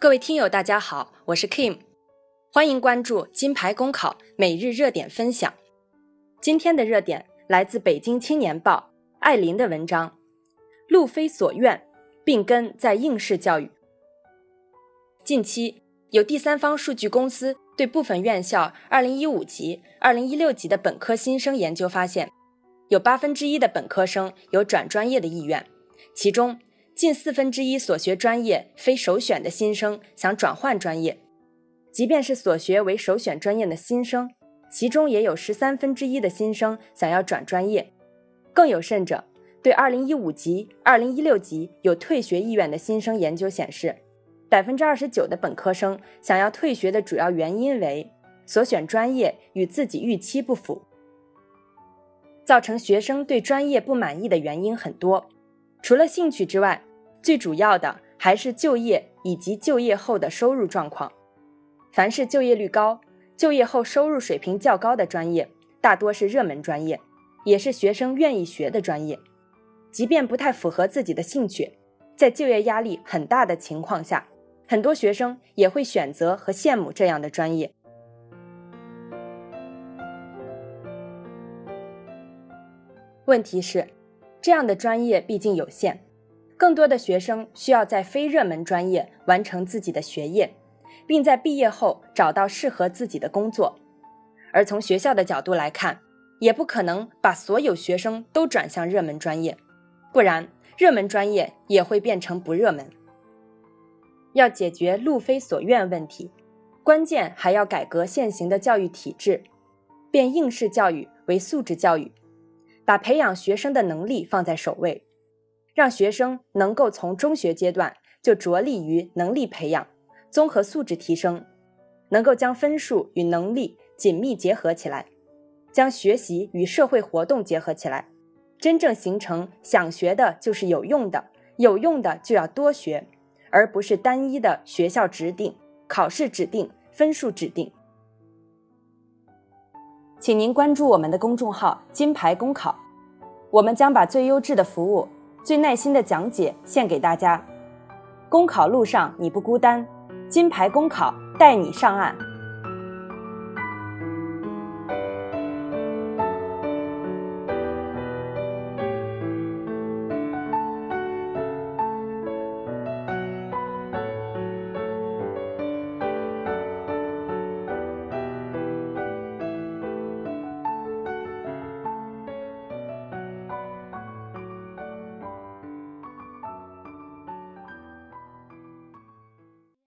各位听友，大家好，我是 Kim，欢迎关注金牌公考每日热点分享。今天的热点来自北京青年报艾琳的文章《路非所愿，并根在应试教育》。近期有第三方数据公司对部分院校2015级、2016级的本科新生研究发现，有八分之一的本科生有转专业的意愿，其中。近四分之一所学专业非首选的新生想转换专业，即便是所学为首选专业的新生，其中也有十三分之一的新生想要转专业。更有甚者，对二零一五级、二零一六级有退学意愿的新生研究显示，百分之二十九的本科生想要退学的主要原因为所选专业与自己预期不符。造成学生对专业不满意的原因很多，除了兴趣之外。最主要的还是就业以及就业后的收入状况。凡是就业率高、就业后收入水平较高的专业，大多是热门专业，也是学生愿意学的专业。即便不太符合自己的兴趣，在就业压力很大的情况下，很多学生也会选择和羡慕这样的专业。问题是，这样的专业毕竟有限。更多的学生需要在非热门专业完成自己的学业，并在毕业后找到适合自己的工作。而从学校的角度来看，也不可能把所有学生都转向热门专业，不然热门专业也会变成不热门。要解决路非所愿问题，关键还要改革现行的教育体制，变应试教育为素质教育，把培养学生的能力放在首位。让学生能够从中学阶段就着力于能力培养、综合素质提升，能够将分数与能力紧密结合起来，将学习与社会活动结合起来，真正形成想学的就是有用的，有用的就要多学，而不是单一的学校指定、考试指定、分数指定。请您关注我们的公众号“金牌公考”，我们将把最优质的服务。最耐心的讲解献给大家，公考路上你不孤单，金牌公考带你上岸。